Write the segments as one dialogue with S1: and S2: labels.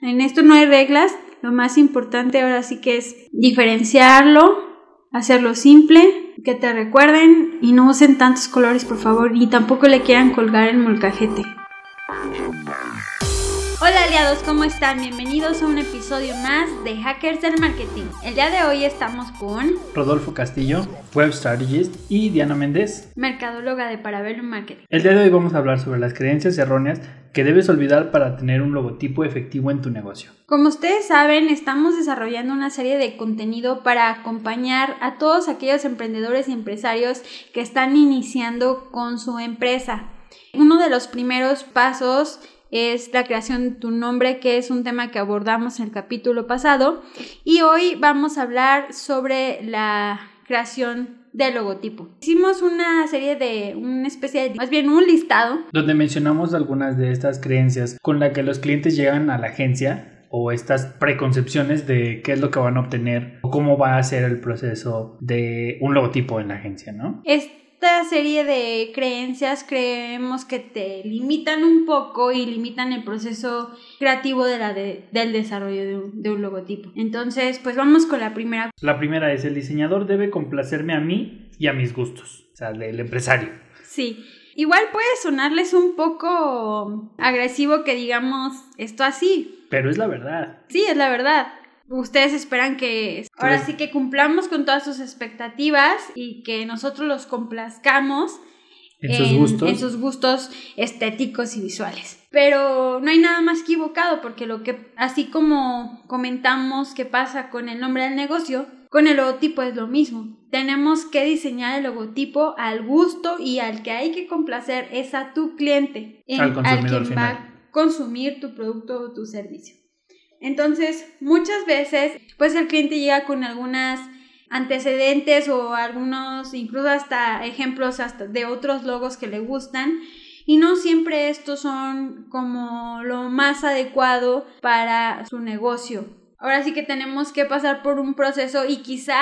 S1: En esto no hay reglas, lo más importante ahora sí que es diferenciarlo, hacerlo simple, que te recuerden y no usen tantos colores por favor y tampoco le quieran colgar el molcajete. Hola aliados, ¿cómo están? Bienvenidos a un episodio más de Hackers del Marketing. El día de hoy estamos con
S2: Rodolfo Castillo, Web Strategist y Diana Méndez,
S1: mercadóloga de Parabellum Marketing.
S2: El día de hoy vamos a hablar sobre las creencias erróneas que debes olvidar para tener un logotipo efectivo en tu negocio.
S1: Como ustedes saben, estamos desarrollando una serie de contenido para acompañar a todos aquellos emprendedores y empresarios que están iniciando con su empresa. Uno de los primeros pasos es la creación de tu nombre, que es un tema que abordamos en el capítulo pasado. Y hoy vamos a hablar sobre la creación del logotipo. Hicimos una serie de, una especie de, más bien un listado.
S2: Donde mencionamos algunas de estas creencias con las que los clientes llegan a la agencia o estas preconcepciones de qué es lo que van a obtener o cómo va a ser el proceso de un logotipo en la agencia, ¿no?
S1: Esta serie de creencias creemos que te limitan un poco y limitan el proceso creativo de la del desarrollo de un, de un, logotipo. Entonces, pues vamos con la primera.
S2: La primera es el diseñador debe complacerme a mí y a mis gustos, o sea, del empresario.
S1: Sí. Igual puede sonarles un poco agresivo que digamos esto así.
S2: Pero es la verdad.
S1: Sí, es la verdad ustedes esperan que ahora sí que cumplamos con todas sus expectativas y que nosotros los complazcamos
S2: en, sus gustos.
S1: en sus gustos estéticos y visuales. Pero no hay nada más equivocado porque lo que así como comentamos que pasa con el nombre del negocio, con el logotipo es lo mismo. Tenemos que diseñar el logotipo al gusto y al que hay que complacer es a tu cliente,
S2: al, consumidor
S1: quien va a consumir tu producto o tu servicio. Entonces, muchas veces, pues el cliente llega con algunas antecedentes o algunos, incluso hasta ejemplos hasta de otros logos que le gustan. Y no siempre estos son como lo más adecuado para su negocio. Ahora sí que tenemos que pasar por un proceso y quizá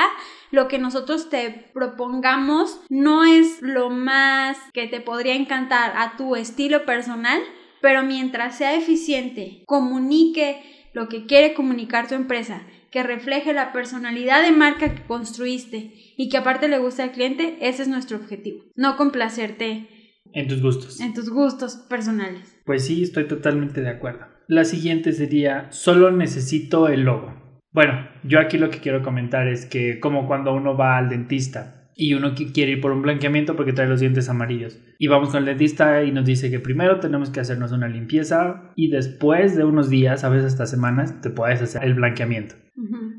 S1: lo que nosotros te propongamos no es lo más que te podría encantar a tu estilo personal, pero mientras sea eficiente, comunique lo que quiere comunicar tu empresa, que refleje la personalidad de marca que construiste y que aparte le gusta al cliente, ese es nuestro objetivo. No complacerte
S2: en tus gustos.
S1: En tus gustos personales.
S2: Pues sí, estoy totalmente de acuerdo. La siguiente sería, solo necesito el logo. Bueno, yo aquí lo que quiero comentar es que como cuando uno va al dentista, y uno quiere ir por un blanqueamiento porque trae los dientes amarillos. Y vamos con el dentista y nos dice que primero tenemos que hacernos una limpieza y después de unos días, a veces hasta semanas, te puedes hacer el blanqueamiento.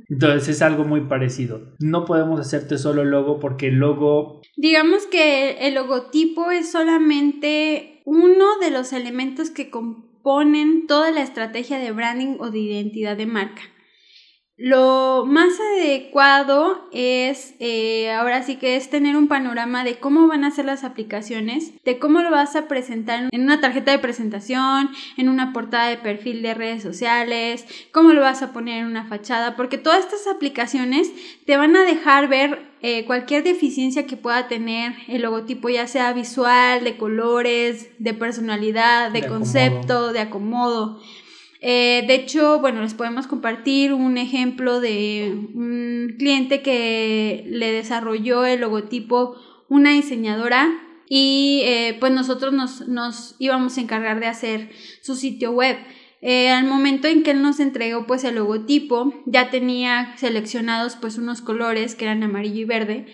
S2: Entonces es algo muy parecido. No podemos hacerte solo el logo porque el logo...
S1: Digamos que el logotipo es solamente uno de los elementos que componen toda la estrategia de branding o de identidad de marca. Lo más adecuado es, eh, ahora sí que es tener un panorama de cómo van a ser las aplicaciones, de cómo lo vas a presentar en una tarjeta de presentación, en una portada de perfil de redes sociales, cómo lo vas a poner en una fachada, porque todas estas aplicaciones te van a dejar ver eh, cualquier deficiencia que pueda tener el logotipo, ya sea visual, de colores, de personalidad, de, concepto, de acomodo. Eh, de hecho, bueno, les podemos compartir un ejemplo de un cliente que le desarrolló el logotipo una diseñadora y eh, pues nosotros nos, íbamos a encargar de hacer su sitio web. Eh, al momento en que él nos entregó pues el logotipo ya tenía seleccionados pues unos colores que eran amarillo y verde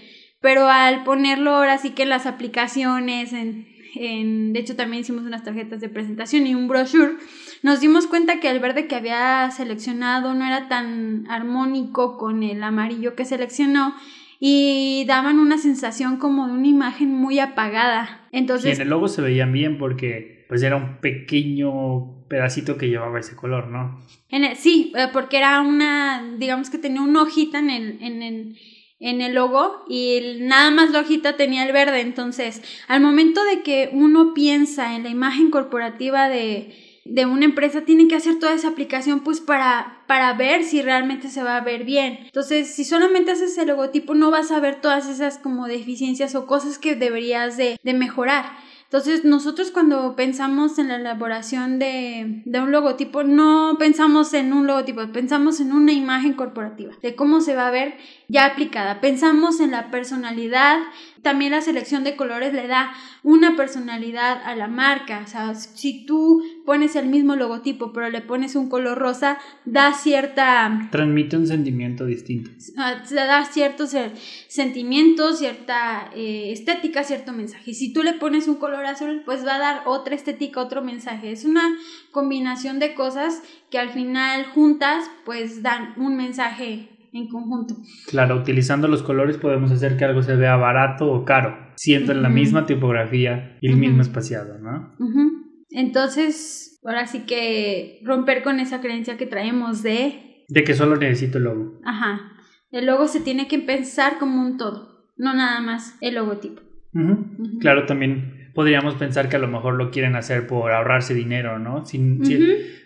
S1: pero al ponerlo ahora sí que en las aplicaciones en, de hecho también hicimos unas tarjetas de presentación y un brochure, nos dimos cuenta que el verde que había seleccionado no era tan armónico con el amarillo que seleccionó y daban una sensación como de una imagen muy apagada. Entonces,
S2: en el logo se veían bien porque pues era un pequeño pedacito que llevaba ese color, ¿no?
S1: En sí, eh, porque era una, digamos que tenía una hojita en el, en el en el logo y nada más la hojita tenía el verde. Entonces, al momento de que uno piensa en la imagen corporativa de, de una empresa, tiene que hacer toda esa aplicación pues para, para ver si realmente se va a ver bien. Entonces, si solamente haces el logotipo, no vas a ver todas esas como deficiencias o cosas que deberías de, de mejorar. Entonces, nosotros cuando pensamos en la elaboración de, de, un logotipo, no pensamos en un logotipo, pensamos en una imagen corporativa, de cómo se va a ver ya aplicada. Pensamos en la personalidad, también la selección de colores le da una personalidad a la marca. O sea, si tú pones el mismo logotipo, pero le pones un color rosa, da cierta...
S2: Transmite un sentimiento distinto.
S1: Da ciertos sentimientos, cierta eh, estética, cierto mensaje. Y si tú le pones un color azul, pues va a dar otra estética, otro mensaje. Es una combinación de cosas que al final juntas, pues dan un mensaje en conjunto.
S2: Claro, utilizando los colores podemos hacer que algo se vea barato o caro, siendo en la misma tipografía y el mismo espaciado, ¿no?
S1: Entonces, ahora sí que romper con esa creencia que traemos de...
S2: De que solo necesito el logo.
S1: Ajá. El logo se tiene que pensar como un todo, no nada más el logotipo.
S2: Claro, también podríamos pensar que a lo mejor lo quieren hacer por ahorrarse dinero, ¿no? Sin, sin,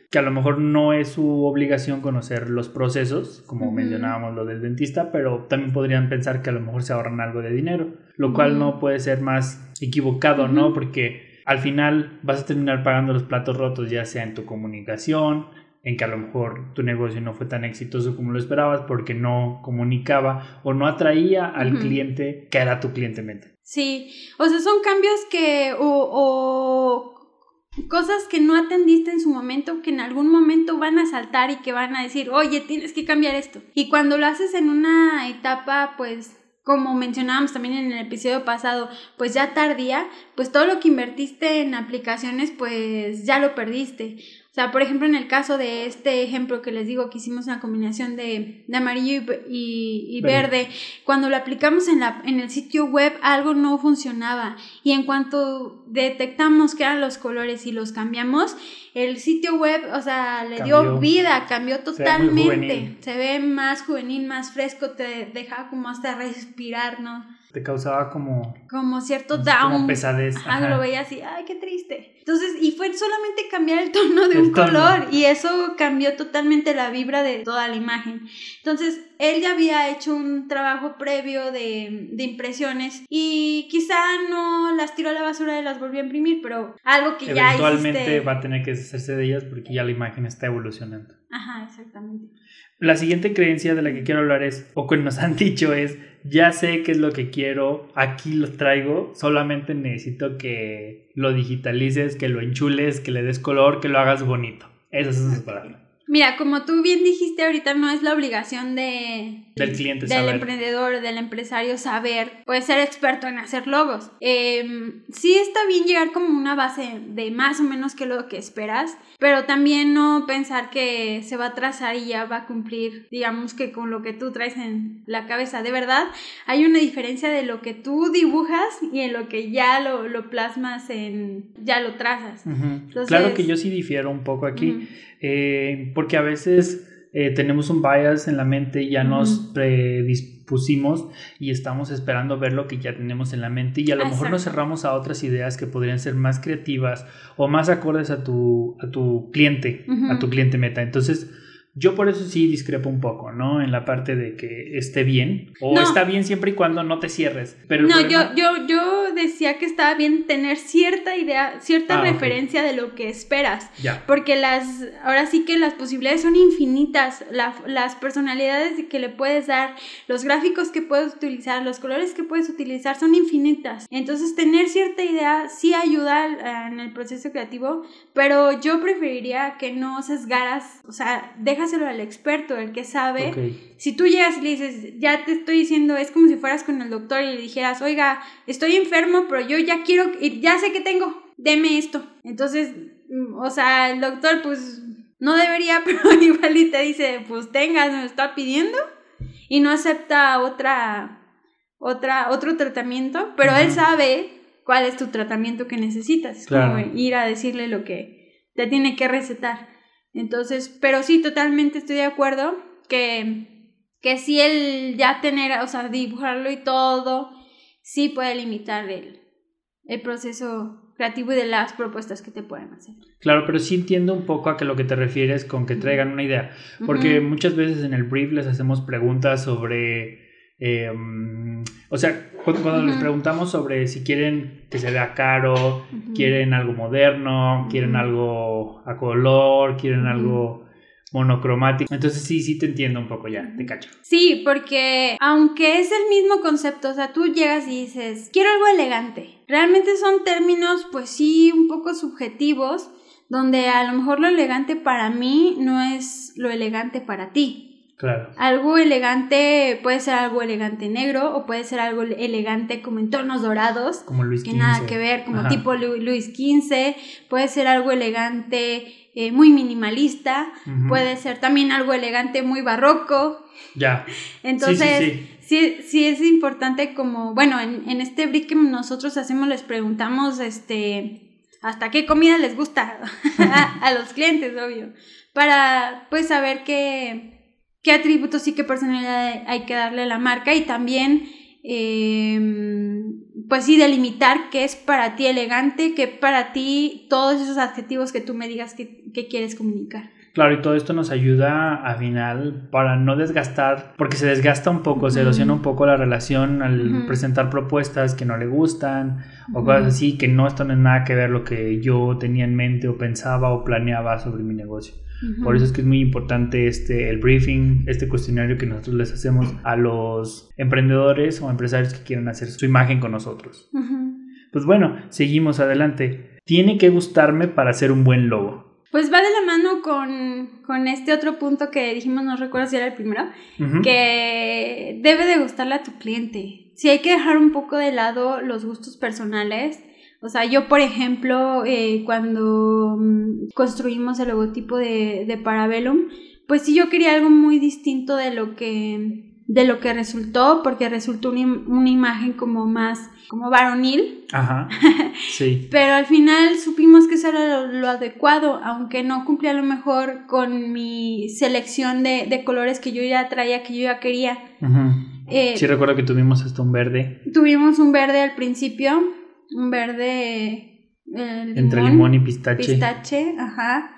S2: que a lo mejor no es su obligación conocer los procesos, como mencionábamos lo del dentista, pero también podrían pensar que a lo mejor se ahorran algo de dinero, lo cual no puede ser más equivocado, ¿no? Porque al final vas a terminar pagando los platos rotos, ya sea en tu comunicación, en que a lo mejor tu negocio no fue tan exitoso como lo esperabas porque no comunicaba o no atraía al cliente que era tu cliente mente.
S1: Sí, o sea, son cambios que o cosas que no atendiste en su momento, que en algún momento van a saltar y que van a decir, oye, tienes que cambiar esto. Y cuando lo haces en una etapa, pues, como mencionábamos también en el episodio pasado, pues ya tardía, pues todo lo que invertiste en aplicaciones, pues ya lo perdiste. O sea, por ejemplo, en el caso de este ejemplo que les digo que hicimos una combinación de, amarillo y, verde, cuando lo aplicamos en, la, en el sitio web algo no funcionaba y en cuanto detectamos que eran los colores y los cambiamos, el sitio web, o sea, le dio vida, cambió totalmente. Se ve, más juvenil, más fresco, te deja como hasta respirar, ¿no?
S2: Te causaba como...
S1: Como cierto down.
S2: Como pesadez.
S1: Ajá, lo veía así, ay, qué triste. Entonces, y fue solamente cambiar el tono de un color y eso cambió totalmente la vibra de toda la imagen. Entonces, él ya había hecho un trabajo previo de, de impresiones y quizá no las tiró a la basura y las volvió a imprimir, pero algo que ya
S2: Eventualmente va a tener que deshacerse de ellas porque ya la imagen está evolucionando.
S1: Ajá, exactamente.
S2: La siguiente creencia de la que quiero hablar es, o que nos han dicho es, ya sé qué es lo que quiero, aquí lo traigo, solamente necesito que lo digitalices, que lo enchules, que le des color, que lo hagas bonito. Esas son sus palabras.
S1: Mira, como tú bien dijiste ahorita, no es la obligación de,
S2: del cliente
S1: del emprendedor, del empresario saber, puede ser experto en hacer logos. Eh, sí está bien llegar como una base de más o menos que lo que esperas, pero también no pensar que se va a trazar y ya va a cumplir, digamos que con lo que tú traes en la cabeza. De verdad, hay una diferencia de lo que tú dibujas y en lo que ya lo, lo plasmas en, ya lo trazas.
S2: claro que yo sí difiero un poco aquí. Eh, porque a veces eh, tenemos un bias en la mente y ya nos predispusimos y estamos esperando ver lo que ya tenemos en la mente y a lo mejor nos cerramos a otras ideas que podrían ser más creativas o más acordes a tu, a tu cliente, a tu cliente meta. Entonces, yo por eso sí discrepo un poco, ¿no? En la parte de que esté bien. O está bien siempre y cuando no te cierres. Pero
S1: no, yo, yo, yo decía que estaba bien tener cierta idea, cierta ah, referencia de lo que esperas. Ya. Porque las, ahora sí que las posibilidades son infinitas. las personalidades que le puedes dar, los gráficos que puedes utilizar, los colores que puedes utilizar son infinitas. Entonces tener cierta idea sí ayuda en el proceso creativo, pero yo preferiría que no sesgaras, o sea, dejas al experto, el que sabe. Si tú llegas y le dices, ya te estoy diciendo, es como si fueras con el doctor y le dijeras, oiga, estoy enfermo, pero yo ya quiero, ya sé que tengo, deme esto. Entonces, mm, o sea, el doctor pues no debería, pero igual y te dice, pues tengas, me está pidiendo y no acepta otra, otra, otro tratamiento, pero él sabe cuál es tu tratamiento que necesitas. Es como ir a decirle lo que te tiene que recetar. Entonces, pero sí, totalmente estoy de acuerdo que, que sí el ya tener, o sea, dibujarlo y todo, sí puede limitar el, el proceso creativo y de las propuestas que te pueden hacer.
S2: Claro, pero sí entiendo un poco a que lo que te refieres con que traigan una idea, porque muchas veces en el brief les hacemos preguntas sobre Em, o sea, cuando, les preguntamos sobre si quieren que se vea caro, quieren algo moderno, quieren algo a color, quieren algo monocromático. Entonces sí, sí te entiendo un poco ya, te cacho.
S1: Sí, porque aunque es el mismo concepto, o sea, tú llegas y dices, quiero algo elegante. Realmente son términos, pues sí, un poco subjetivos, donde a lo mejor lo elegante para mí no es lo elegante para ti.
S2: Claro.
S1: Algo elegante puede ser algo elegante negro o puede ser algo elegante como en tonos dorados.
S2: Como Luis
S1: XV. Que nada que ver, como tipo Luis XV. Puede ser algo elegante eh, muy minimalista. Puede ser también algo elegante muy barroco.
S2: Ya.
S1: Entonces, sí, sí, es importante como, bueno, en, en este brick que nosotros hacemos les preguntamos, este, hasta qué comida les gusta a, a los clientes, obvio. Para, pues, saber qué qué atributos y qué personalidad hay que darle a la marca y también, em, pues sí, delimitar qué es para ti elegante, qué para ti todos esos adjetivos que tú me digas que, quieres comunicar.
S2: Claro, y todo esto nos ayuda al final para no desgastar, porque se desgasta un poco, se erosiona un poco la relación al presentar propuestas que no le gustan o cosas así que no están en nada que ver lo que yo tenía en mente o pensaba o planeaba sobre mi negocio. Por eso es que es muy importante este, el briefing, este cuestionario que nosotros les hacemos a los emprendedores o empresarios que quieran hacer su imagen con nosotros. Pues bueno, seguimos adelante. Tiene que gustarme para hacer un buen logo.
S1: Pues va de la mano con, este otro punto que dijimos, no recuerdo si era el primero, que debe de gustarle a tu cliente. Si hay que dejar un poco de lado los gustos personales, o sea, yo, por ejemplo, eh, cuando mm, construimos el logotipo de, de Parabellum, pues sí yo quería algo muy distinto de lo que de lo que resultó, porque resultó una, imagen como más, como varonil.
S2: Ajá. Sí.
S1: Pero al final supimos que eso era lo, adecuado, aunque no cumplía a lo mejor con mi selección de, colores que yo ya traía, que yo ya quería.
S2: Ajá. Eh, sí, recuerdo que tuvimos hasta un verde.
S1: Tuvimos un verde al principio, un verde
S2: eh, entre limón y pistache.
S1: Pistache, ajá.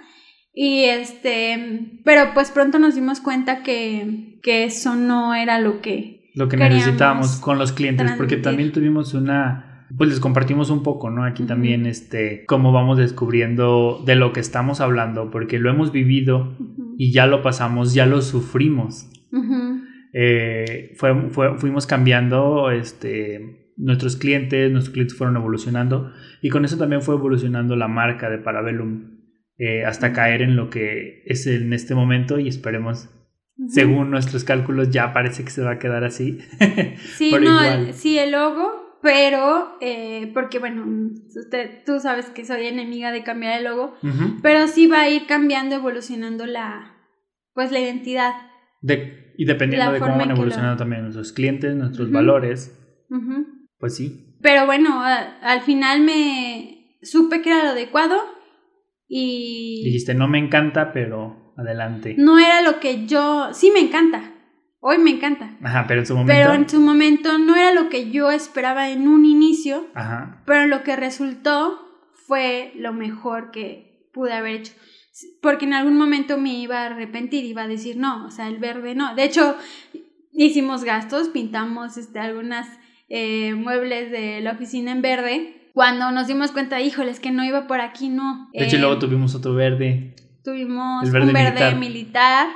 S1: Y este, pero pues pronto nos dimos cuenta que, que eso no era lo que
S2: lo que necesitábamos con los clientes, porque también tuvimos una pues les compartimos un poco, ¿no? Aquí también, este, cómo vamos descubriendo de lo que estamos hablando, porque lo hemos vivido y ya lo pasamos, ya lo sufrimos. Eh, fue, fue, fuimos cambiando, este, nuestros clientes, nuestros clientes fueron evolucionando y con eso también fue evolucionando la marca de Parabellum eh, hasta caer en lo que es en este momento y esperemos, según nuestros cálculos, ya parece que se va a quedar así.
S1: sí, no, sí, el logo, pero, eh, porque bueno, usted, tú sabes que soy enemiga de cambiar el logo, pero sí va a ir cambiando, evolucionando la, pues la identidad.
S2: De, y dependiendo de cómo van evolucionando también nuestros clientes, nuestros valores. Pues sí.
S1: Pero bueno, al final me supe que era lo adecuado y...
S2: Dijiste, no me encanta, pero adelante.
S1: No era lo que yo... Sí me encanta. Hoy me encanta.
S2: Ajá, pero en su momento...
S1: Pero en su momento no era lo que yo esperaba en un inicio. Ajá. Pero lo que resultó fue lo mejor que pude haber hecho. Porque en algún momento me iba a arrepentir, iba a decir, no, o sea, el verde no. De hecho, hicimos gastos, pintamos este, algunas eh, muebles de la oficina en verde, cuando nos dimos cuenta, híjoles, que no iba por aquí, no.
S2: De hecho, luego eh, tuvimos otro verde.
S1: Tuvimos un verde militar.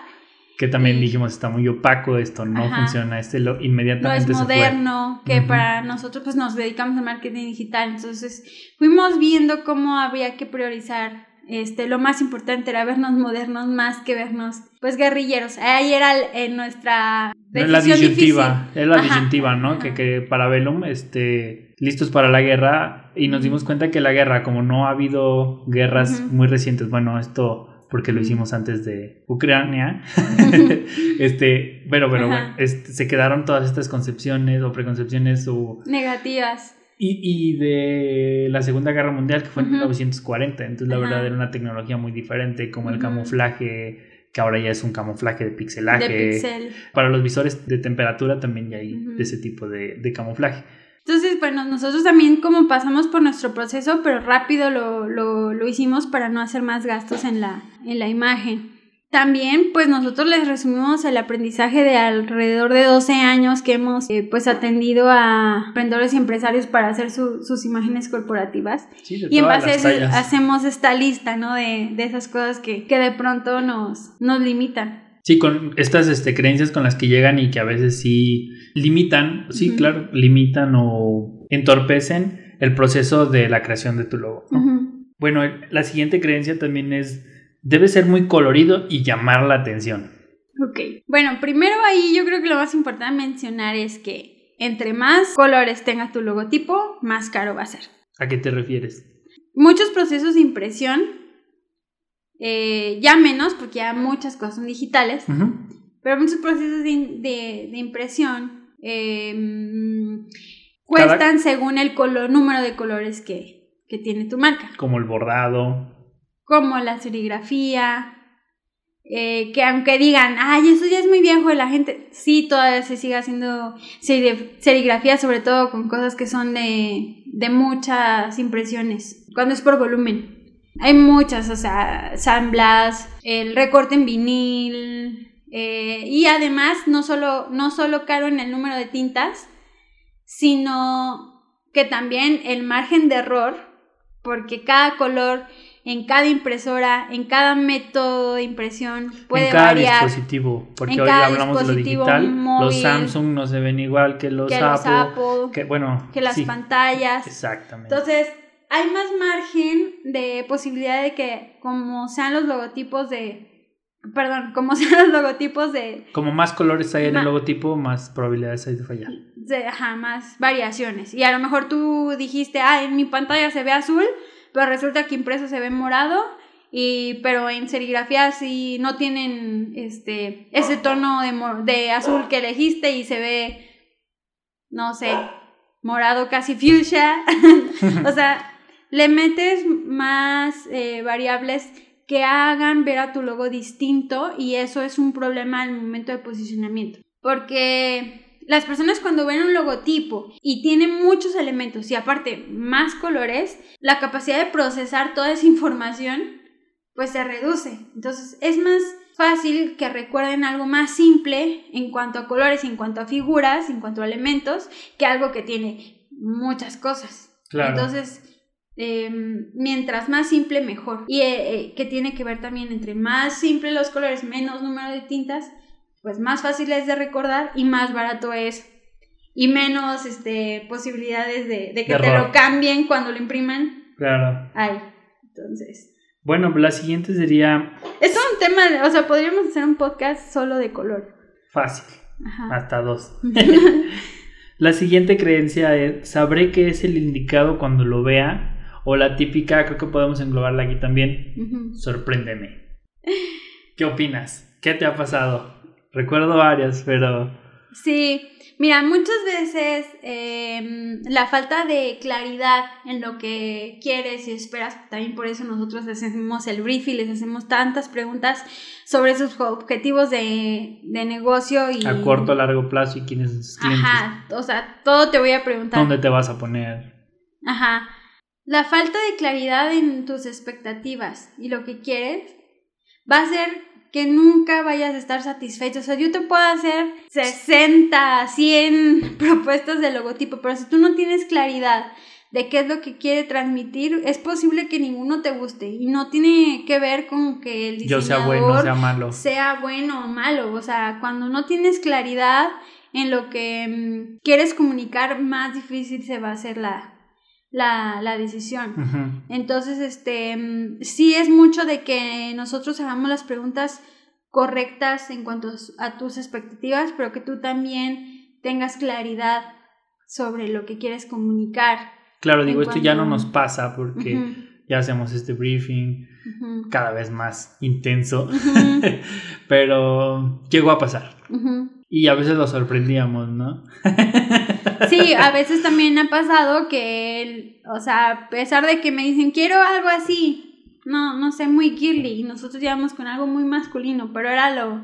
S2: que también dijimos, está muy opaco esto, no funciona, este lo inmediatamente
S1: No es moderno, que para nosotros pues nos dedicamos al marketing digital, entonces fuimos viendo cómo había que priorizar este, lo más importante era vernos modernos más que vernos, pues, guerrilleros. Ahí era en nuestra
S2: la disyuntiva, es la disyuntiva, ¿no? Que, que para Velum, este, listos para la guerra, y nos dimos cuenta que la guerra, como no ha habido guerras muy recientes, bueno, esto porque lo hicimos antes de Ucrania, este, pero, pero bueno, este, se quedaron todas estas concepciones o preconcepciones o...
S1: Negativas
S2: y, de la Segunda Guerra Mundial, que fue en 1940. Entonces, la verdad, era una tecnología muy diferente, como el camuflaje, que ahora ya es un camuflaje de pixelaje.
S1: De pixel.
S2: Para los visores de temperatura también ya hay de ese tipo de, camuflaje.
S1: Entonces, bueno, nosotros también como pasamos por nuestro proceso, pero rápido lo, lo, lo, hicimos para no hacer más gastos en la, en la imagen. También, pues nosotros les resumimos el aprendizaje de alrededor de 12 años que hemos eh, pues atendido a emprendedores y empresarios para hacer sus imágenes corporativas. y en base a eso hacemos esta lista, ¿no? De, de esas cosas que, que, de pronto nos, nos limitan.
S2: Sí, con estas este, creencias con las que llegan y que a veces sí limitan, sí, claro, limitan o entorpecen el proceso de la creación de tu logo. Bueno, la siguiente creencia también es debe ser muy colorido y llamar la atención.
S1: Ok. Bueno, primero ahí yo creo que lo más importante mencionar es que entre más colores tenga tu logotipo, más caro va a ser.
S2: ¿A qué te refieres?
S1: Muchos procesos de impresión, eh, ya menos porque ya muchas cosas son digitales, pero muchos procesos de, impresión em, cuestan según el color, número de colores que, que tiene tu marca.
S2: Como el bordado
S1: como la serigrafía, eh, que aunque digan, ay, eso ya es muy viejo de la gente, sí, todavía se sigue haciendo serigrafía, sobre todo con cosas que son de, de muchas impresiones, cuando es por volumen. Hay muchas, o sea, samblas, el recorte en vinil, eh, y además no solo, no solo caro en el número de tintas, sino que también el margen de error, porque cada color en cada impresora, en cada método de impresión puede
S2: en cada
S1: variar.
S2: dispositivo, porque hoy hablamos de lo digital, los Samsung no se ven igual que los, Apple, que bueno,
S1: que las pantallas.
S2: Exactamente.
S1: Entonces, hay más margen de posibilidad de que como sean los logotipos de perdón, como sean los logotipos de
S2: como más colores hay en el logotipo, más probabilidades hay de fallar.
S1: De, ajá, más variaciones. Y a lo mejor tú dijiste, "Ah, en mi pantalla se ve azul." Pero resulta que impreso se ve morado, y, pero en serigrafía sí no tienen este, ese tono de, azul que elegiste y se ve, no sé, morado casi fuchsia. o sea, le metes más eh, variables que hagan ver a tu logo distinto y eso es un problema al momento de posicionamiento. Porque las personas cuando ven un logotipo y tiene muchos elementos y aparte más colores, la capacidad de procesar toda esa información pues se reduce. Entonces es más fácil que recuerden algo más simple en cuanto a colores, en cuanto a figuras, en cuanto a elementos, que algo que tiene muchas cosas. Entonces, em, mientras más simple, mejor. Y eh, eh, que tiene que ver también entre más simple los colores, menos número de tintas, pues más fácil es de recordar y más barato es y menos este, posibilidades de, que te lo cambien cuando lo impriman.
S2: Claro.
S1: Hay. Entonces.
S2: Bueno, la siguiente sería.
S1: Es un tema, o sea, podríamos hacer un podcast solo de color.
S2: Fácil. Hasta dos. la siguiente creencia es: sabré que es el indicado cuando lo vea. O la típica, creo que podemos englobarla aquí también. Sorpréndeme. ¿Qué opinas? ¿Qué te ha pasado? Recuerdo varias, pero...
S1: Sí, mira, muchas veces em, la falta de claridad en lo que quieres y esperas, también por eso nosotros hacemos el brief y les hacemos tantas preguntas sobre sus objetivos de, negocio y...
S2: A corto, a largo plazo y quiénes son clientes.
S1: Ajá, o sea, todo te voy a preguntar.
S2: ¿Dónde te vas a poner?
S1: Ajá. La falta de claridad en tus expectativas y lo que quieres va a ser que nunca vayas a estar satisfecho. O sea, yo te puedo hacer 60, 100 propuestas de logotipo, pero si tú no tienes claridad de qué es lo que quiere transmitir, es posible que ninguno te guste. Y no tiene que ver con que el diseñador
S2: sea bueno, sea malo.
S1: Sea bueno o malo. O sea, cuando no tienes claridad en lo que mm, quieres comunicar, más difícil se va a hacer la, la, la decisión. Entonces, este, mm, sí es mucho de que nosotros hagamos las preguntas correctas en cuanto a tus expectativas, pero que tú también tengas claridad sobre lo que quieres comunicar.
S2: Claro, digo, esto ya no nos pasa porque ya hacemos este briefing cada vez más intenso, pero llegó a pasar. Y a veces lo sorprendíamos, ¿no?
S1: sí, a veces también ha pasado que, o sea, a pesar de que me dicen, quiero algo así, no, no sé, muy girly, y nosotros íbamos con algo muy masculino, pero era lo,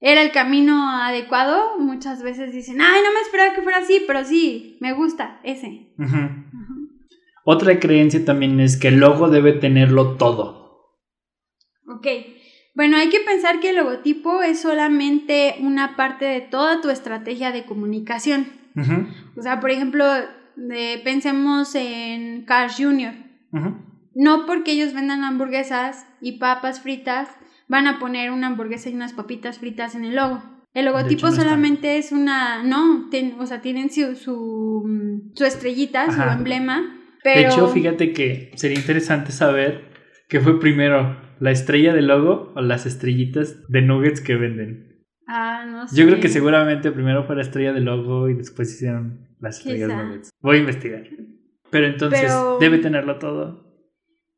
S1: era el camino adecuado, muchas veces dicen, ay, no me esperaba que fuera así, pero sí, me gusta ese.
S2: Otra creencia también es que el logo debe tenerlo todo.
S1: Ok, Bueno, hay que pensar que el logotipo es solamente una parte de toda tu estrategia de comunicación. O sea, por ejemplo, pensemos en Cars Jr. No porque ellos vendan hamburguesas y papas fritas, van a poner una hamburguesa y unas papitas fritas en el logo. El logotipo solamente es una, no, o sea, tienen su, su, su estrellita, su emblema. Pero...
S2: De hecho, fíjate que sería interesante saber qué fue primero, la estrella del logo o las estrellitas de nuggets que venden.
S1: Ah, no sé.
S2: Yo creo que seguramente primero fue la estrella del logo y después hicieron las estrellas nuggets. Voy a investigar. Pero entonces, ¿debe tenerlo todo?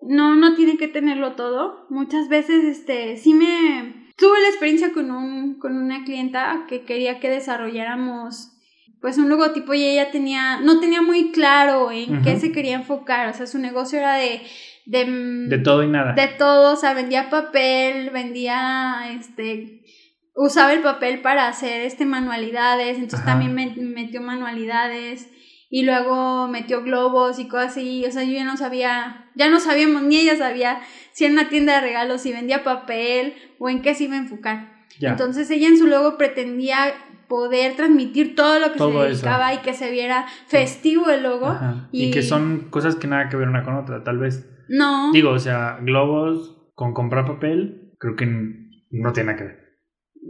S1: No, no tiene que tenerlo todo. Muchas veces, este, sí me tuve la experiencia con, un, con una clienta que quería que desarrolláramos pues un logotipo y ella tenía, no tenía muy claro en qué se quería enfocar, o sea, su negocio era de, de...
S2: De todo y nada.
S1: De todo, o sea, vendía papel, vendía, este, usaba el papel para hacer, este, manualidades, entonces también metió manualidades y luego metió globos y cosas así, o sea, yo ya no sabía, ya no sabíamos, ni ella sabía si era una tienda de regalos, si vendía papel o en qué se iba a enfocar. Entonces ella en su logo pretendía poder transmitir todo lo que se dedicaba y que se viera festivo el logo.
S2: Y... que son cosas que nada que ver una con otra, tal vez.
S1: No.
S2: Digo, o sea, globos con comprar papel, creo que no tiene nada que ver.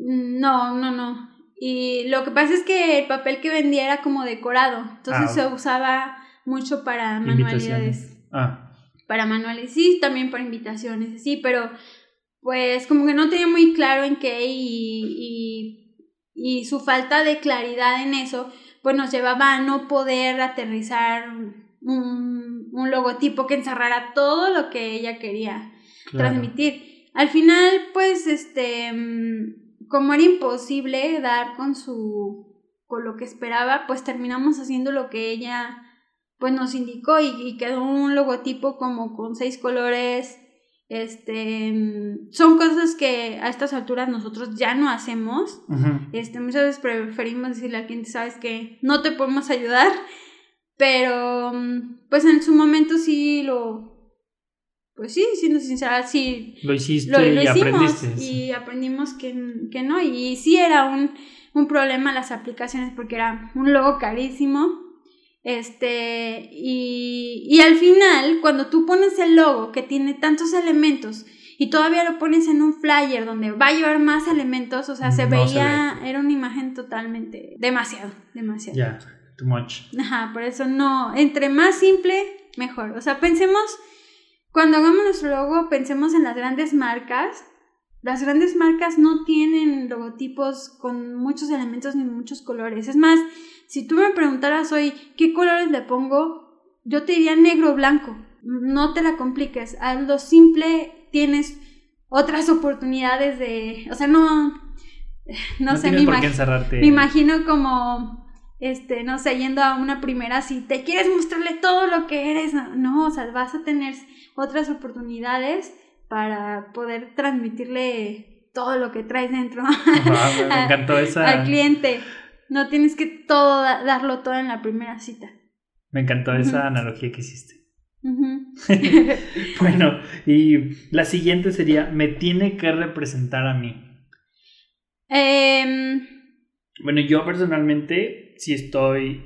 S1: No, no, no. Y lo que pasa es que el papel que vendía era como decorado, entonces ah, se usaba mucho para manualidades.
S2: Ah.
S1: Para manuales, sí, también para invitaciones, sí, pero pues como que no tenía muy claro en qué y, y, su falta de claridad en eso, pues nos llevaba a no poder aterrizar un, un logotipo que encerrara todo lo que ella quería transmitir. Al final, pues, este como era imposible dar con su con lo que esperaba, pues terminamos haciendo lo que ella pues nos indicó y, quedó un logotipo como con seis colores. Este son cosas que a estas alturas nosotros ya no hacemos. Este, muchas veces preferimos decirle al cliente, sabes que no te podemos ayudar, pero pues en su momento sí lo pues sí, siendo sincera, sí.
S2: Lo hiciste y aprendiste.
S1: Y aprendimos que, que, no, y sí era un, un problema las aplicaciones porque era un logo carísimo. Este, y, y al final, cuando tú pones el logo que tiene tantos elementos y todavía lo pones en un flyer donde va a llevar más elementos, o sea, se veía, era una imagen totalmente, demasiado, demasiado.
S2: Ya, too much.
S1: Ajá, por eso no, entre más simple, mejor. O sea, pensemos cuando hagamos nuestro logo, pensemos en las grandes marcas. Las grandes marcas no tienen logotipos con muchos elementos ni muchos colores. Es más, si tú me preguntaras hoy qué colores le pongo, yo te diría negro o blanco. No te la compliques. A lo simple tienes otras oportunidades de. O sea, no. No, sé, me, me imagino como este, no sé, yendo a una primera, si te quieres mostrarle todo lo que eres, no, o sea, vas a tener otras oportunidades para poder transmitirle todo lo que traes dentro
S2: me encantó esa...
S1: al cliente. No tienes que todo darlo todo en la primera cita.
S2: Me encantó esa analogía que hiciste. bueno, y la siguiente sería, me tiene que representar a mí.
S1: Em,
S2: bueno, yo personalmente sí estoy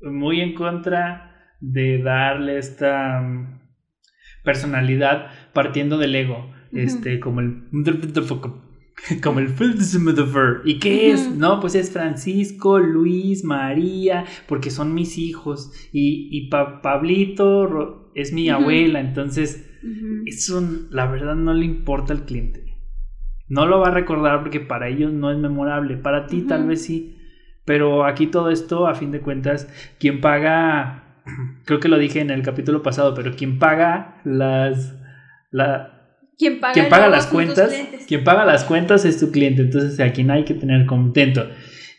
S2: muy en contra de darle esta personalidad partiendo del ego, este, como el como el ¿Y qué es? No, pues es Francisco, Luis, María, porque son mis hijos. Y, y Pablito es mi abuela. Entonces, eso la verdad no le importa al cliente. No lo va a recordar porque para ellos no es memorable. Para ti tal vez sí. Pero aquí todo esto, a fin de cuentas, quien paga creo que lo dije en el capítulo pasado, pero quien paga las... La,
S1: quien paga,
S2: las cuentas, quien paga las cuentas es tu cliente, entonces a quien hay que tener contento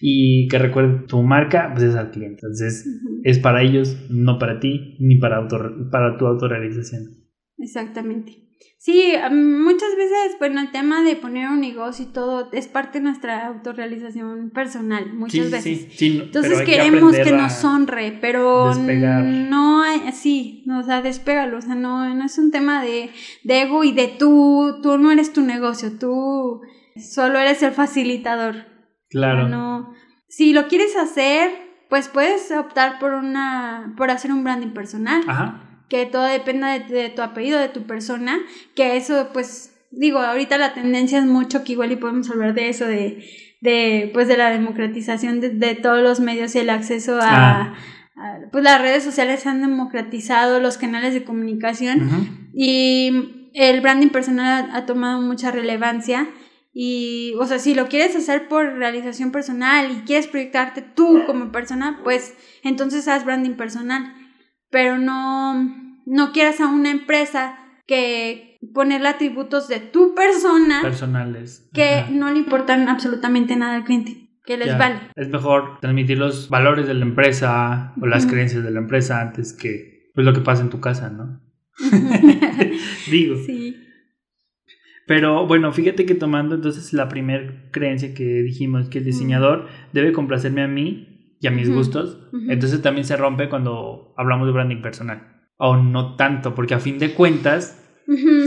S2: y que recuerde tu marca, pues es al cliente. Entonces es para ellos, no para ti, ni para, autor, para tu autorrealización.
S1: Exactamente. Sí, muchas veces, bueno, el tema de poner un negocio y todo es parte de nuestra autorrealización personal, muchas veces. Sí, sí, Entonces queremos que, nos honre, pero no hay, sí, o sea, despégalo, o sea, no, no es un tema de, de ego y de tú, tú no eres tu negocio, tú solo eres el facilitador.
S2: Claro.
S1: No, si lo quieres hacer, pues puedes optar por una, por hacer un branding personal.
S2: Ajá
S1: que todo dependa de, tu apellido, de tu persona, que eso pues digo, ahorita la tendencia es mucho que igual y podemos hablar de eso, de, de pues de la democratización de, todos los medios y el acceso a, ah. pues las redes sociales han democratizado, los canales de comunicación y el branding personal ha, tomado mucha relevancia. Y, o sea, si lo quieres hacer por realización personal y quieres proyectarte tú como persona, pues entonces haz branding personal pero no, no quieras a una empresa que ponerle atributos de tu persona
S2: personales.
S1: que no le importan absolutamente nada al cliente que les vale.
S2: Es mejor transmitir los valores de la empresa o las creencias de la empresa antes que pues lo que pasa en tu casa no digo.
S1: Sí.
S2: Pero bueno, fíjate que tomando entonces la primera creencia que dijimos, que el diseñador debe complacerme a mí, y a mis gustos, entonces también se rompe cuando hablamos de branding personal. O no tanto, porque a fin de cuentas,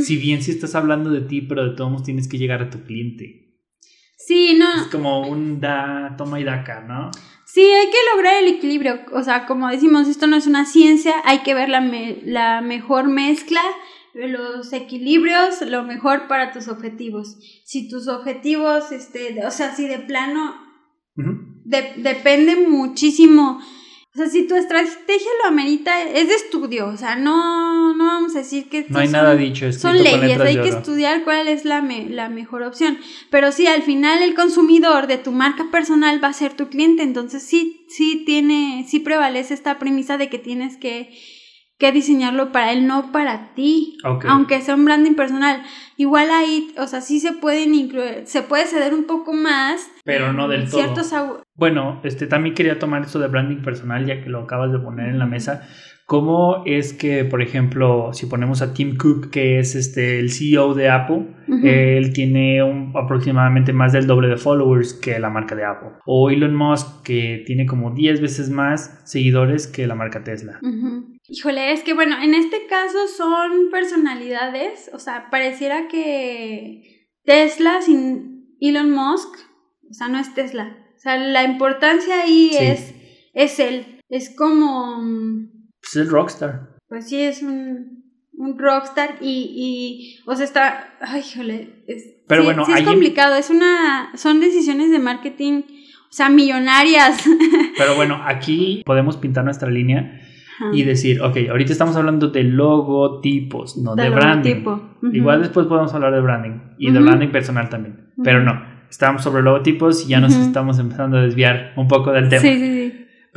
S2: si bien si estás hablando de ti, pero de todos modos tienes que llegar a tu cliente.
S1: Sí, no.
S2: Es como un da, toma y daca, ¿no?
S1: Sí, hay que lograr el equilibrio. O sea, como decimos, esto no es una ciencia, hay que ver la, la mejor mezcla, los equilibrios, lo mejor para tus objetivos. Si tus objetivos, este, o sea, si de plano depende muchísimo. O sea, si tu estrategia lo amerita, es de estudio. O sea, no, no vamos a decir que...
S2: No hay nada dicho.
S1: Son leyes, hay que estudiar cuál es la, la mejor opción. Pero sí, al final el consumidor de tu marca personal va a ser tu cliente. Entonces sí, sí tiene, sí prevalece esta premisa de que tienes que que diseñarlo para él, no para ti. Aunque sea un branding personal. Igual ahí, o sea, sí se pueden incluir, se puede ceder un poco más.
S2: Pero no del todo. Bueno, este también quería tomar esto de branding personal, ya que lo acabas de poner en la mesa. ¿Cómo es que, por ejemplo, si ponemos a Tim Cook, que es este, el CEO de Apple, él tiene un, aproximadamente más del doble de followers que la marca de Apple? O Elon Musk, que tiene como 10 veces más seguidores que la marca Tesla.
S1: Híjole, es que bueno, en este caso son personalidades, o sea, pareciera que Tesla sin Elon Musk, o sea, no es Tesla. O sea, la importancia ahí es, es él. Es como
S2: es el rockstar.
S1: Pues sí, es un, un rockstar y, y, o sea, está, ay, jole, es,
S2: Pero bueno,
S1: es complicado, es una, son decisiones de marketing, o sea, millonarias.
S2: Pero bueno, aquí podemos pintar nuestra línea y decir, ok, ahorita estamos hablando de logotipos, no de, branding. Igual después podemos hablar de branding y de branding personal también, pero no, estamos sobre logotipos y ya nos estamos empezando a desviar un poco del tema.
S1: Sí, sí, sí.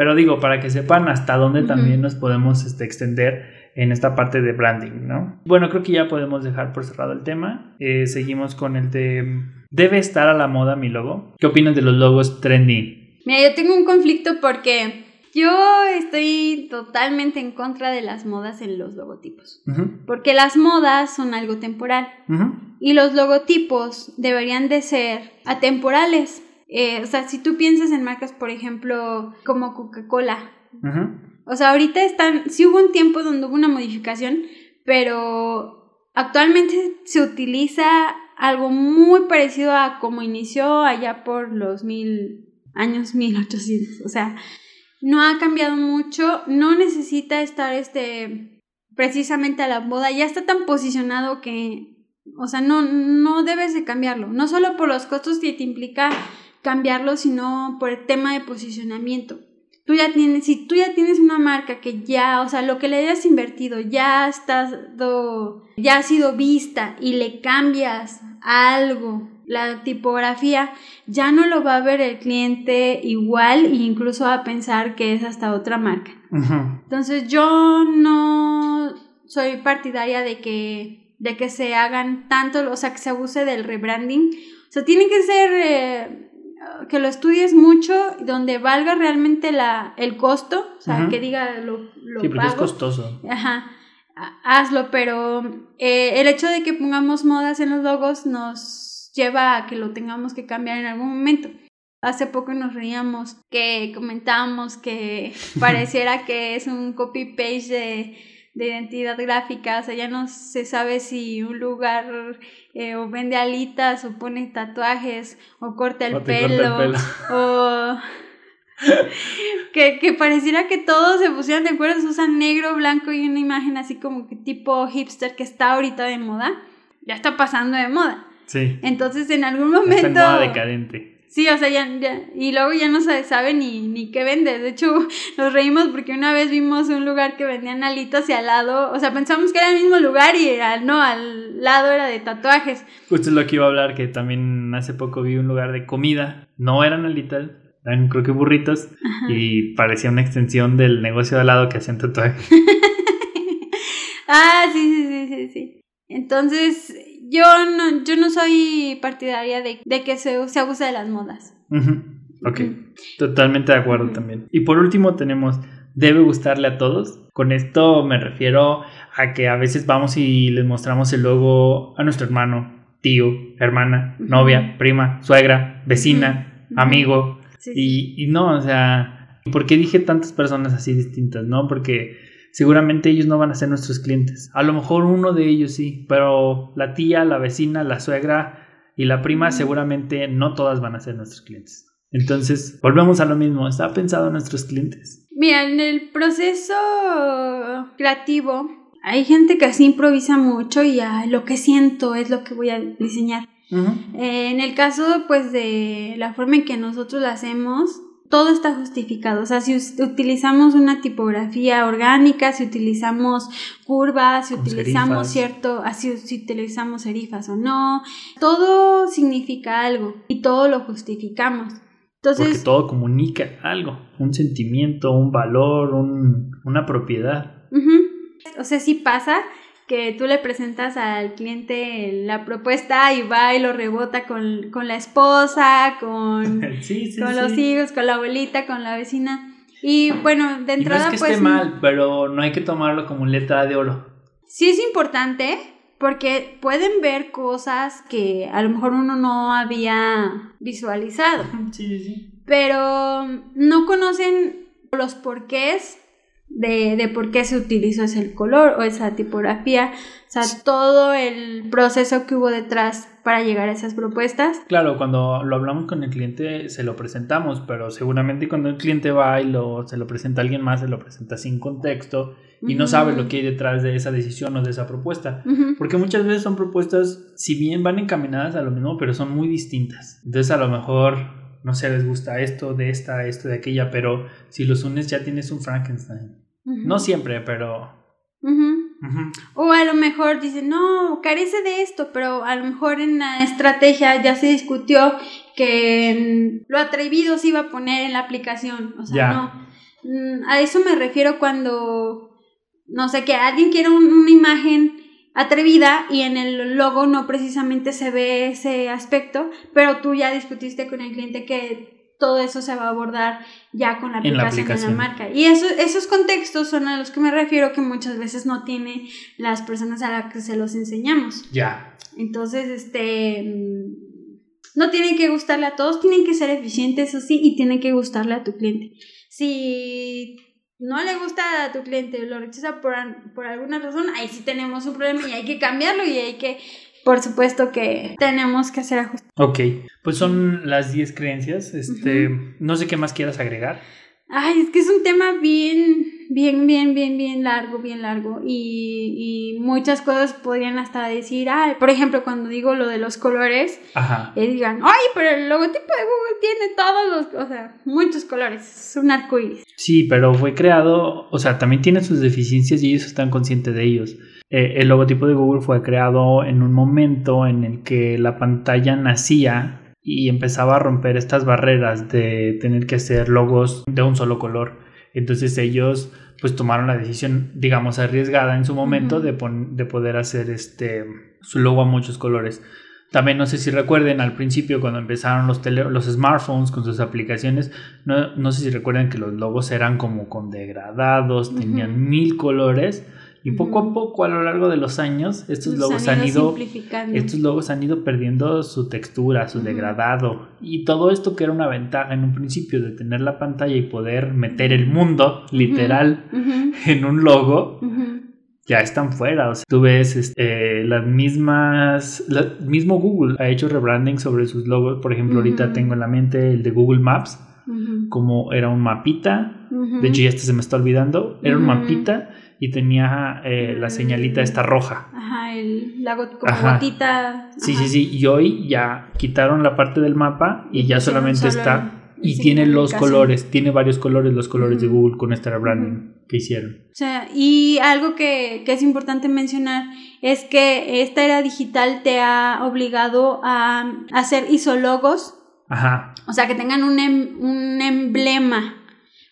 S2: Pero digo, para que sepan hasta dónde también nos podemos este, extender en esta parte de branding, ¿no? Bueno, creo que ya podemos dejar por cerrado el tema. Eh, seguimos con el de... ¿Debe estar a la moda mi logo? ¿Qué opinas de los logos trendy?
S1: Mira, yo tengo un conflicto porque yo estoy totalmente en contra de las modas en los logotipos. Porque las modas son algo temporal. Y los logotipos deberían de ser atemporales. Eh, o sea, si tú piensas en marcas, por ejemplo, como Coca-Cola. O sea, ahorita están, sí hubo un tiempo donde hubo una modificación, pero actualmente se utiliza algo muy parecido a como inició allá por los mil años 1800. O sea, no ha cambiado mucho, no necesita estar este precisamente a la moda, ya está tan posicionado que, o sea, no, no debes de cambiarlo, no solo por los costos que te implica cambiarlo, sino por el tema de posicionamiento. Tú ya tienes, si tú ya tienes una marca que ya, o sea, lo que le hayas invertido ya está, ya ha sido vista y le cambias algo, la tipografía, ya no lo va a ver el cliente igual e incluso va a pensar que es hasta otra marca. Entonces yo no soy partidaria de que, de que se hagan tanto, o sea, que se abuse del rebranding. O sea, tiene que ser... Eh, que lo estudies mucho, donde valga realmente la, el costo, o sea, que diga lo, lo
S2: sí, porque es costoso.
S1: Ajá. hazlo, pero eh, el hecho de que pongamos modas en los logos nos lleva a que lo tengamos que cambiar en algún momento. Hace poco nos reíamos que comentábamos que pareciera que es un copy-paste de, de, identidad gráfica, o sea, ya no se sabe si un lugar eh, o vende alitas o pone tatuajes o corta el, pelo, o que, que, pareciera que todos se pusieran de acuerdo, se usan negro, blanco y una imagen así como que tipo hipster que está ahorita de moda, ya está pasando de moda.
S2: Sí.
S1: Entonces en algún momento... Está
S2: en moda decadente.
S1: Sí, o sea, ya, y luego ya no se sabe ni, ni qué vende. De hecho, nos reímos porque una vez vimos un lugar que vendían alitas y al lado, o sea, pensamos que era el mismo lugar y era, no, al lado era de tatuajes.
S2: Justo es lo que iba a hablar, que también hace poco vi un lugar de comida, no eran alitas, eran creo que burritos y parecía una extensión del negocio de al lado que hacían tatuajes.
S1: ah, sí, sí, sí, sí, sí. Entonces, yo no, yo no soy partidaria de, que se, se abuse de las modas.
S2: Ok, totalmente de acuerdo también. Y por último tenemos, debe gustarle a todos. Con esto me refiero a que a veces vamos y les mostramos el logo a nuestro hermano, tío, hermana, novia, prima, suegra, vecina, amigo. Y, y no, o sea, ¿por qué dije tantas personas así distintas? No, porque seguramente ellos no van a ser nuestros clientes. A lo mejor uno de ellos sí, pero la tía, la vecina, la suegra y la prima seguramente no todas van a ser nuestros clientes. Entonces, volvemos a lo mismo, ¿está pensado en nuestros clientes?
S1: Mira, en el proceso creativo hay gente que así improvisa mucho y lo que siento es lo que voy a diseñar. en el caso pues de la forma en que nosotros lo hacemos, todo está justificado. O sea, si utilizamos una tipografía orgánica, si utilizamos curvas, si utilizamos cierto, así si utilizamos serifas o no, todo significa algo y todo lo justificamos. Entonces,
S2: Porque todo comunica algo, un sentimiento, un valor, una propiedad.
S1: O sea, sí pasa que tú le presentas al cliente la propuesta y va y lo rebota con, la esposa, con, con los hijos, con la abuelita, con la vecina. Y bueno, de entrada...
S2: no es que esté pues, mal, pero no hay que tomarlo como letra de oro.
S1: Sí es importante porque pueden ver cosas que a lo mejor uno no había visualizado.
S2: Sí, sí.
S1: Pero no conocen los porqués de, de por qué se utilizó ese color o esa tipografía, o sea, todo el proceso que hubo detrás para llegar a esas propuestas.
S2: Claro, cuando lo hablamos con el cliente se lo presentamos, pero seguramente cuando el cliente va y lo, se lo presenta a alguien más, se lo presenta sin contexto y no sabe lo que hay detrás de esa decisión o de esa propuesta. Porque muchas veces son propuestas, si bien van encaminadas a lo mismo, pero son muy distintas. Entonces a lo mejor no sé, les gusta esto, de esta, esto, de aquella, pero si los unes ya tienes un Frankenstein. No siempre, pero...
S1: O a lo mejor dicen, no, carece de esto, pero a lo mejor en la estrategia ya se discutió que lo atrevido se iba a poner en la aplicación. O sea, no. Mm, a eso me refiero cuando, no sé, que alguien quiere una imagen atrevida y en el logo no precisamente se ve ese aspecto, pero tú ya discutiste con el cliente que todo eso se va a abordar ya con la aplicación, de la marca. Y eso, esos contextos son a los que me refiero que muchas veces no tienen las personas a las que se los enseñamos.
S2: Ya.
S1: Entonces, este, mm, no tienen que gustarle a todos, tienen que ser eficientes, eso sí, y tienen que gustarle a tu cliente. Si no le gusta a tu cliente, lo rechaza por, por alguna razón, ahí sí tenemos un problema y hay que cambiarlo y hay que por supuesto que tenemos que hacer ajustes.
S2: Ok, pues son las 10 creencias. Este, no sé qué más quieras agregar.
S1: Ay, es que es un tema bien, bien, bien, bien, bien largo, bien largo. Y, y muchas cosas podrían hasta decir, ay, por ejemplo, cuando digo lo de los colores,
S2: Ajá.
S1: y digan, ay, pero el logotipo de Google tiene todos los, o sea, muchos colores, es un arco iris.
S2: Sí, pero fue creado, o sea, también tiene sus deficiencias y ellos están conscientes de ellos. Eh, el logotipo de Google fue creado en un momento en el que la pantalla nacía y empezaba a romper estas barreras de tener que hacer logos de un solo color. Entonces ellos pues tomaron la decisión, digamos, arriesgada en su momento de, de, poder hacer este, su logo a muchos colores. También no sé si recuerden al principio cuando empezaron los, los smartphones con sus aplicaciones, no, no, sé si recuerden que los logos eran como con degradados, tenían mil colores Y poco a poco, a lo largo de los años, estos logos han ido, estos logos han ido perdiendo su textura, su degradado. Y todo esto que era una ventaja en un principio de tener la pantalla y poder meter el mundo, literal, en un logo, ya están fuera. O sea, tú ves este, las mismas. mismo Google ha hecho rebranding sobre sus logos. Por ejemplo, ahorita tengo en la mente el de Google Maps, como era un mapita. De hecho, ya este se me está olvidando. Era un mapita y tenía eh, la señalita esta roja.
S1: Ajá, el, la como gotita.
S2: Sí, sí, sí. Y hoy ya quitaron la parte del mapa y, ya solamente está. Y tiene los colores, tiene varios colores, los colores de Google con este rebranding que hicieron.
S1: O sea, y algo que, es importante mencionar es que esta era digital te ha obligado a hacer isologos.
S2: Ajá.
S1: O sea, que tengan un, em, un emblema.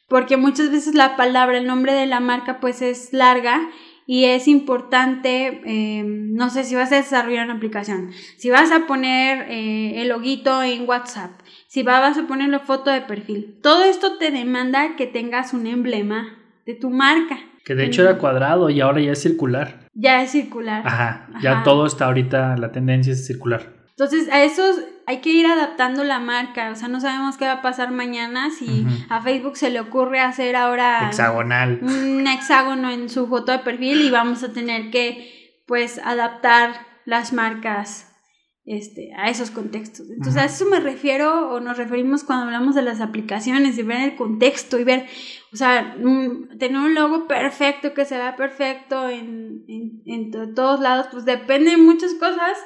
S1: Porque muchas veces la palabra, el nombre de la marca, pues es larga y es importante, em, no sé si vas a desarrollar una aplicación, si vas a poner eh, el loguito en WhatsApp, si vas a poner la foto de perfil, todo esto te demanda que tengas un emblema de tu marca.
S2: Que de hecho era cuadrado y ahora ya es circular.
S1: Ya es circular.
S2: Ajá, ya todo está ahorita, la tendencia es circular.
S1: Entonces, a esos hay que ir adaptando la marca. O sea, no sabemos qué va a pasar mañana si a Facebook se le ocurre hacer ahora
S2: hexagonal.
S1: Un hexágono en su foto de perfil y vamos a tener que, pues, adaptar las marcas este, a esos contextos. Entonces, a eso me refiero o nos referimos cuando hablamos de las aplicaciones, y ver el contexto y ver, o sea, tener un logo perfecto, que se vea perfecto en, todos lados, pues depende de muchas cosas.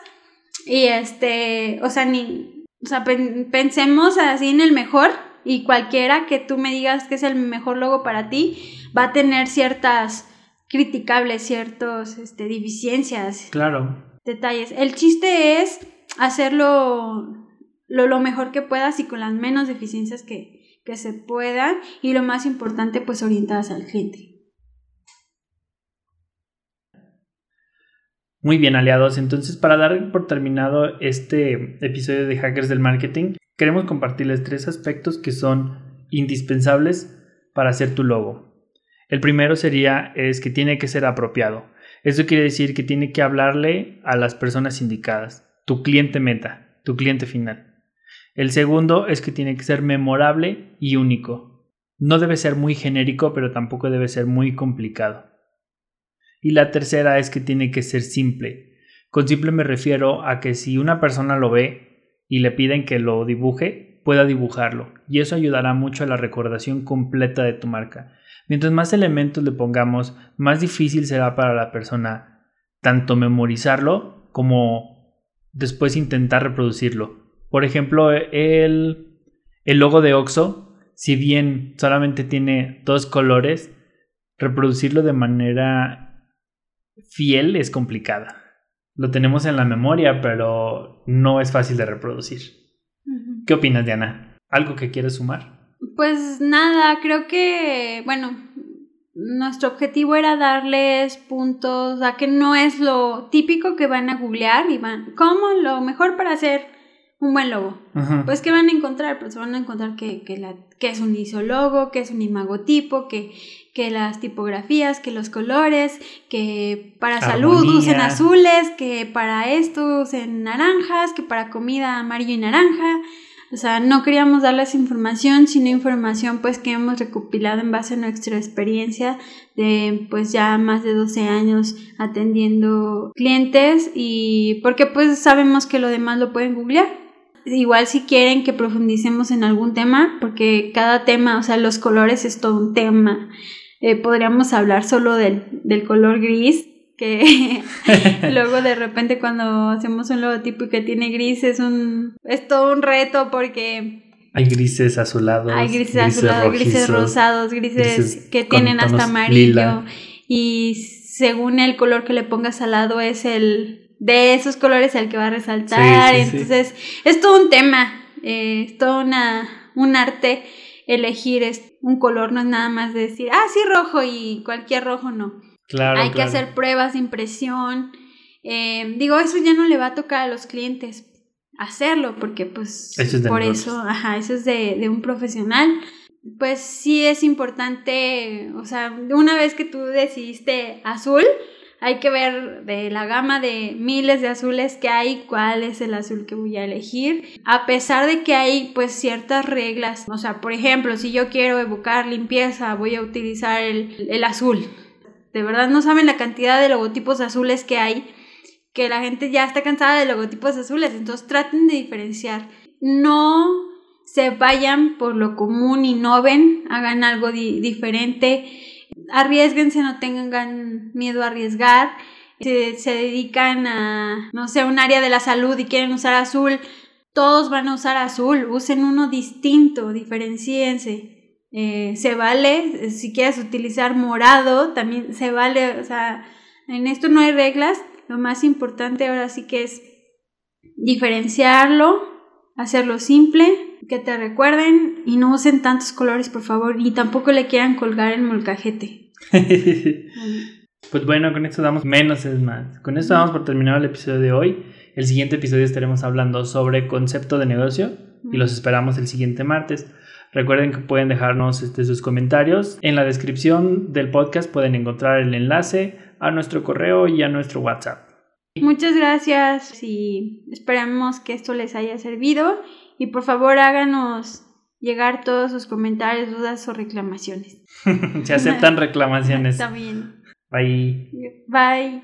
S1: Y este, o sea, ni, o sea, pensemos así en el mejor y cualquiera que tú me digas que es el mejor logo para ti, va a tener ciertas criticables, ciertas este, deficiencias.
S2: Claro.
S1: Detalles. El chiste es hacerlo lo, mejor que puedas y con las menos deficiencias que, se puedan y lo más importante pues orientadas al cliente.
S2: Muy bien, aliados. Entonces, para dar por terminado este episodio de Hackers del Marketing, queremos compartirles tres aspectos que son indispensables para hacer tu logo. El primero sería es que tiene que ser apropiado. Eso quiere decir que tiene que hablarle a las personas indicadas tu cliente meta, tu cliente final. El segundo es que tiene que ser memorable y único. No debe ser muy genérico, pero tampoco debe ser muy complicado. Y la tercera es que tiene que ser simple. Con simple me refiero a que si una persona lo ve y le piden que lo dibuje, pueda dibujarlo. Y eso ayudará mucho a la recordación completa de tu marca. Mientras más elementos le pongamos, más difícil será para la persona tanto memorizarlo como después intentar reproducirlo. Por ejemplo, el, el logo de Oxo, si bien solamente tiene dos colores, reproducirlo de manera fiel es complicada. Lo tenemos en la memoria, pero no es fácil de reproducir. ¿Qué opinas, Diana? ¿Algo que quieres sumar?
S1: Pues nada, creo que, bueno, nuestro objetivo era darles puntos a que no es lo típico que van a googlear y van, ¿cómo? Lo mejor para hacer un buen logo. Pues, ¿qué van a encontrar? Pues van a encontrar que, que, la, que es un isologo, que es un imagotipo, que, que las tipografías, que los colores, que para salud usen azules, que para esto usen naranjas, que para comida amarillo y naranja. O sea, no queríamos darles información, sino información pues que hemos recopilado en base a nuestra experiencia de pues ya más de 12 años atendiendo clientes y porque pues sabemos que lo demás lo pueden googlear. Igual si quieren que profundicemos en algún tema, porque cada tema, o sea, los colores es todo un tema. Eh, podríamos hablar solo del, del color gris, que luego de repente cuando hacemos un logotipo y que tiene gris es un es todo un reto porque
S2: hay grises azulados,
S1: hay grises, azulados, grises rosados, grises, que tienen hasta amarillo y según el color que le pongas al lado es el de esos colores el que va a resaltar, entonces es todo un tema, eh, es todo una, un arte elegir un color, no es nada más decir, ah, sí, rojo y cualquier rojo no. Hay que hacer pruebas de impresión. Eh, digo, eso ya no le va a tocar a los clientes hacerlo, porque pues por eso, ajá, eso es de, un profesional. pues sí es importante, o sea, una vez que tú decidiste azul, hay que ver de la gama de miles de azules que hay, cuál es el azul que voy a elegir. A pesar de que hay pues ciertas reglas, o sea, por ejemplo, si yo quiero evocar limpieza, voy a utilizar el, el azul. De verdad no saben la cantidad de logotipos azules que hay, que la gente ya está cansada de logotipos azules, entonces traten de diferenciar. No se vayan por lo común, y no ven, hagan algo diferente arriesguense, no tengan miedo a arriesgar. Si se dedican a, no sé, un área de la salud y quieren usar azul, todos van a usar azul, usen uno distinto, diferenciense. Eh, se vale, si quieres utilizar morado, también se vale, o sea, en esto no hay reglas, lo más importante ahora sí que es diferenciarlo, hacerlo simple que te recuerden y no usen tantos colores, por favor, y tampoco le quieran colgar el molcajete.
S2: pues bueno, con esto damos menos es más. Con esto damos por terminado el episodio de hoy. El siguiente episodio estaremos hablando sobre concepto de negocio y los esperamos el siguiente martes. Recuerden que pueden dejarnos este, sus comentarios. En la descripción del podcast pueden encontrar el enlace a nuestro correo y a nuestro WhatsApp.
S1: Muchas gracias y esperamos que esto les haya servido y por favor háganos llegar todos sus comentarios, dudas o reclamaciones.
S2: Se aceptan reclamaciones.
S1: Está bien.
S2: Bye.
S1: Bye.